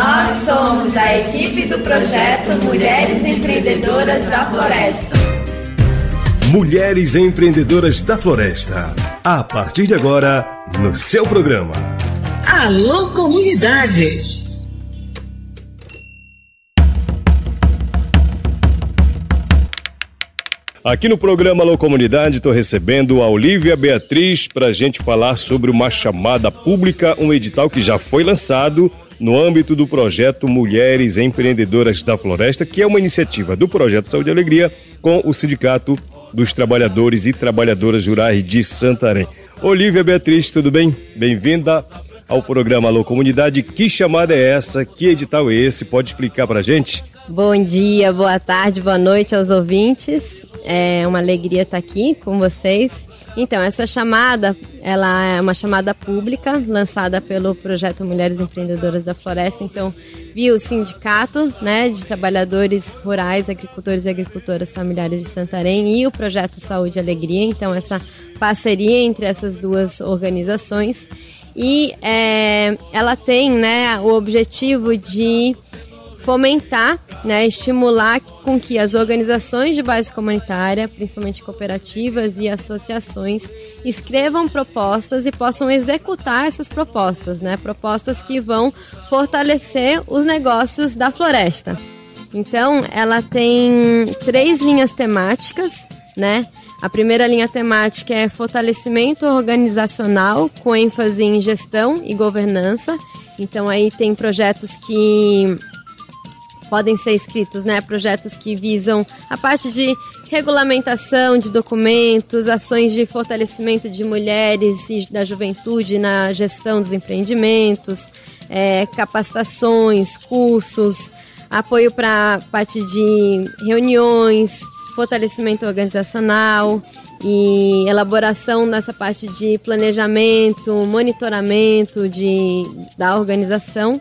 Nós somos a equipe do projeto Mulheres Empreendedoras da Floresta. Mulheres Empreendedoras da Floresta. A partir de agora, no seu programa. Alô, comunidade! Aqui no programa Alô Comunidade, estou recebendo a Olivia Beatriz para a gente falar sobre uma chamada pública, um edital que já foi lançado no âmbito do projeto Mulheres Empreendedoras da Floresta, que é uma iniciativa do Projeto Saúde e Alegria com o Sindicato dos Trabalhadores e Trabalhadoras Rurais de Santarém. Olivia Beatriz, tudo bem? Bem-vinda ao programa Alô Comunidade. Que chamada é essa? Que edital é esse? Pode explicar para a gente? Bom dia, boa tarde, boa noite aos ouvintes. É uma alegria estar aqui com vocês. Então, essa chamada, ela é uma chamada pública lançada pelo projeto Mulheres Empreendedoras da Floresta. Então, viu o sindicato, né, de trabalhadores rurais, agricultores e agricultoras familiares de Santarém e o projeto Saúde e Alegria. Então, essa parceria entre essas duas organizações e é, ela tem, né, o objetivo de fomentar, né, estimular com que as organizações de base comunitária, principalmente cooperativas e associações, escrevam propostas e possam executar essas propostas, né, propostas que vão fortalecer os negócios da floresta. Então, ela tem três linhas temáticas, né? A primeira linha temática é fortalecimento organizacional, com ênfase em gestão e governança. Então, aí tem projetos que podem ser escritos, né? Projetos que visam a parte de regulamentação de documentos, ações de fortalecimento de mulheres e da juventude na gestão dos empreendimentos, é, capacitações, cursos, apoio para parte de reuniões, fortalecimento organizacional e elaboração nessa parte de planejamento, monitoramento de, da organização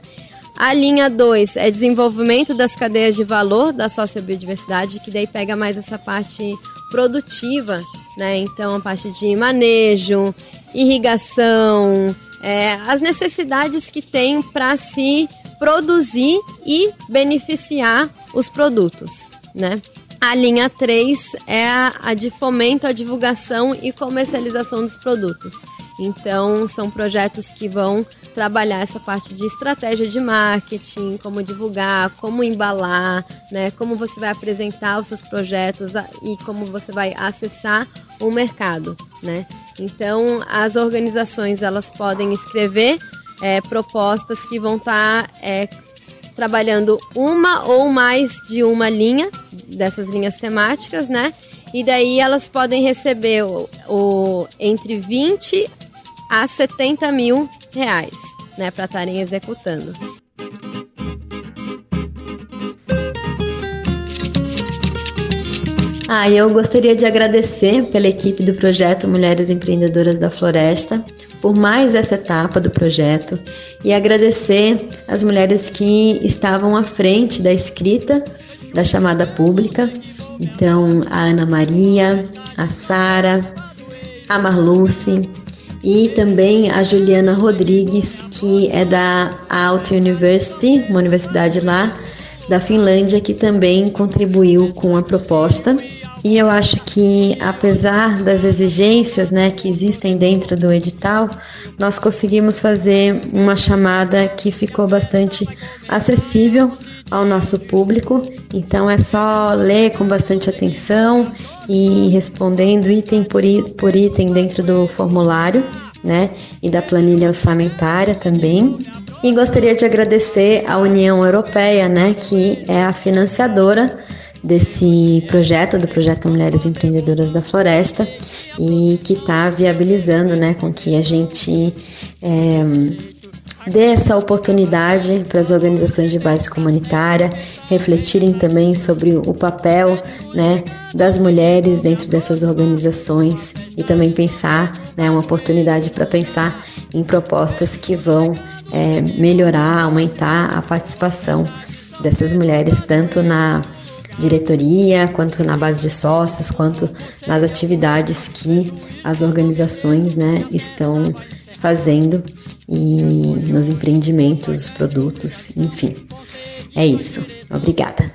a linha 2 é desenvolvimento das cadeias de valor da sociobiodiversidade, que daí pega mais essa parte produtiva, né? Então, a parte de manejo, irrigação, é, as necessidades que tem para se produzir e beneficiar os produtos, né? A linha 3 é a, a de fomento à divulgação e comercialização dos produtos. Então, são projetos que vão trabalhar essa parte de estratégia de marketing, como divulgar, como embalar, né, como você vai apresentar os seus projetos e como você vai acessar o mercado, né? Então, as organizações elas podem escrever é, propostas que vão estar tá, é, trabalhando uma ou mais de uma linha dessas linhas temáticas, né? E daí elas podem receber o, o entre 20 a 70 mil reais, né, para estarem executando. Ah, eu gostaria de agradecer pela equipe do projeto Mulheres Empreendedoras da Floresta por mais essa etapa do projeto e agradecer as mulheres que estavam à frente da escrita da chamada pública. Então, a Ana Maria, a Sara, a Marluce, e também a Juliana Rodrigues, que é da Aalto University, uma universidade lá da Finlândia, que também contribuiu com a proposta. E eu acho que, apesar das exigências né, que existem dentro do edital, nós conseguimos fazer uma chamada que ficou bastante acessível ao nosso público. Então é só ler com bastante atenção e respondendo item por item dentro do formulário, né? E da planilha orçamentária também. E gostaria de agradecer à União Europeia, né, que é a financiadora desse projeto, do projeto Mulheres Empreendedoras da Floresta, e que está viabilizando, né, com que a gente é, dê essa oportunidade para as organizações de base comunitária refletirem também sobre o papel né, das mulheres dentro dessas organizações e também pensar, né, uma oportunidade para pensar em propostas que vão é, melhorar, aumentar a participação dessas mulheres, tanto na diretoria, quanto na base de sócios, quanto nas atividades que as organizações né, estão fazendo e nos empreendimentos, produtos, enfim. É isso. Obrigada.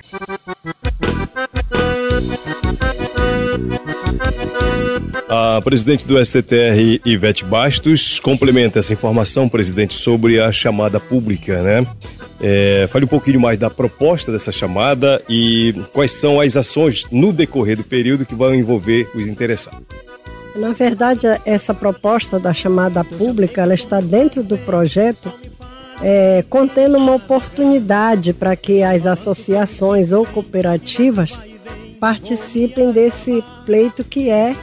A presidente do STTR, Ivete Bastos, complementa essa informação, presidente, sobre a chamada pública, né? É, fale um pouquinho mais da proposta dessa chamada e quais são as ações no decorrer do período que vão envolver os interessados. Na verdade, essa proposta da chamada pública, ela está dentro do projeto é, contendo uma oportunidade para que as associações ou cooperativas participem desse pleito que é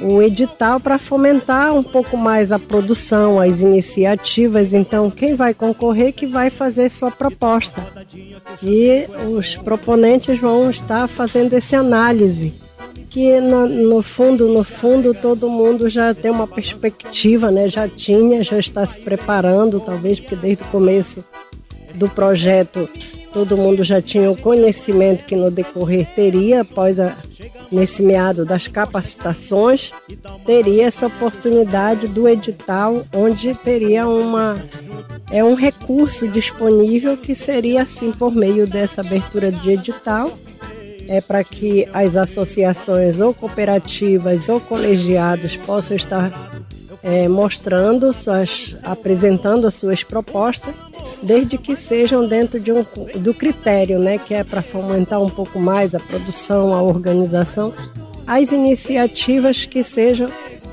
um edital para fomentar um pouco mais a produção, as iniciativas. Então, quem vai concorrer que vai fazer sua proposta. E os proponentes vão estar fazendo esse análise que no, no, fundo, no fundo, todo mundo já tem uma perspectiva, né? Já tinha, já está se preparando, talvez porque desde o começo do projeto todo mundo já tinha o conhecimento que no decorrer teria após a, nesse meado das capacitações, teria essa oportunidade do edital, onde teria uma é um recurso disponível que seria assim por meio dessa abertura de edital é para que as associações ou cooperativas ou colegiados possam estar é, mostrando, suas, apresentando as suas propostas, desde que sejam dentro de um, do critério, né, que é para fomentar um pouco mais a produção, a organização, as iniciativas que sejam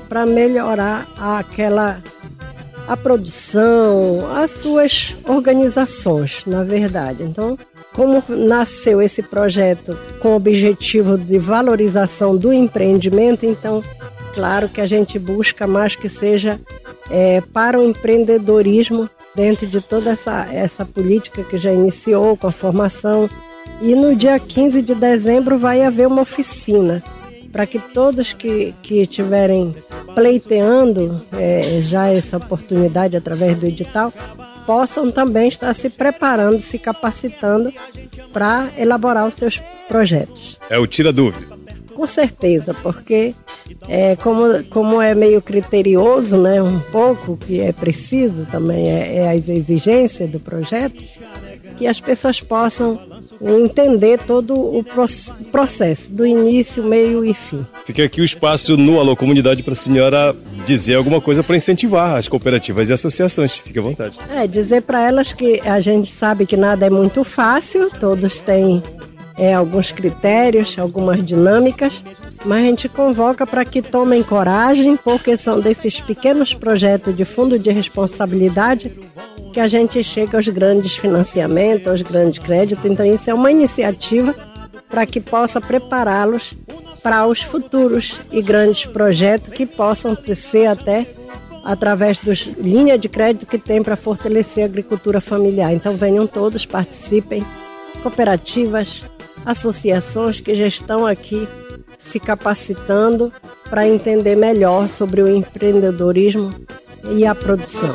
para melhorar aquela a produção, as suas organizações, na verdade. Então, como nasceu esse projeto com o objetivo de valorização do empreendimento, então, claro que a gente busca mais que seja é, para o empreendedorismo dentro de toda essa, essa política que já iniciou com a formação. E no dia 15 de dezembro vai haver uma oficina para que todos que, que estiverem pleiteando é, já essa oportunidade através do edital possam também estar se preparando, se capacitando para elaborar os seus projetos. É o tira dúvida. Com certeza, porque é, como, como é meio criterioso, né, um pouco, que é preciso também, é, é as exigências do projeto, que as pessoas possam entender todo o processo, do início, meio e fim. Fica aqui o espaço no Alô Comunidade para a senhora dizer alguma coisa para incentivar as cooperativas e associações. Fique à vontade. É, dizer para elas que a gente sabe que nada é muito fácil, todos têm é, alguns critérios, algumas dinâmicas, mas a gente convoca para que tomem coragem, porque são desses pequenos projetos de fundo de responsabilidade que a gente chega aos grandes financiamentos, aos grandes créditos. Então, isso é uma iniciativa para que possa prepará-los para os futuros e grandes projetos que possam ser até através das linhas de crédito que tem para fortalecer a agricultura familiar. Então, venham todos, participem, cooperativas, associações que já estão aqui se capacitando para entender melhor sobre o empreendedorismo e a produção.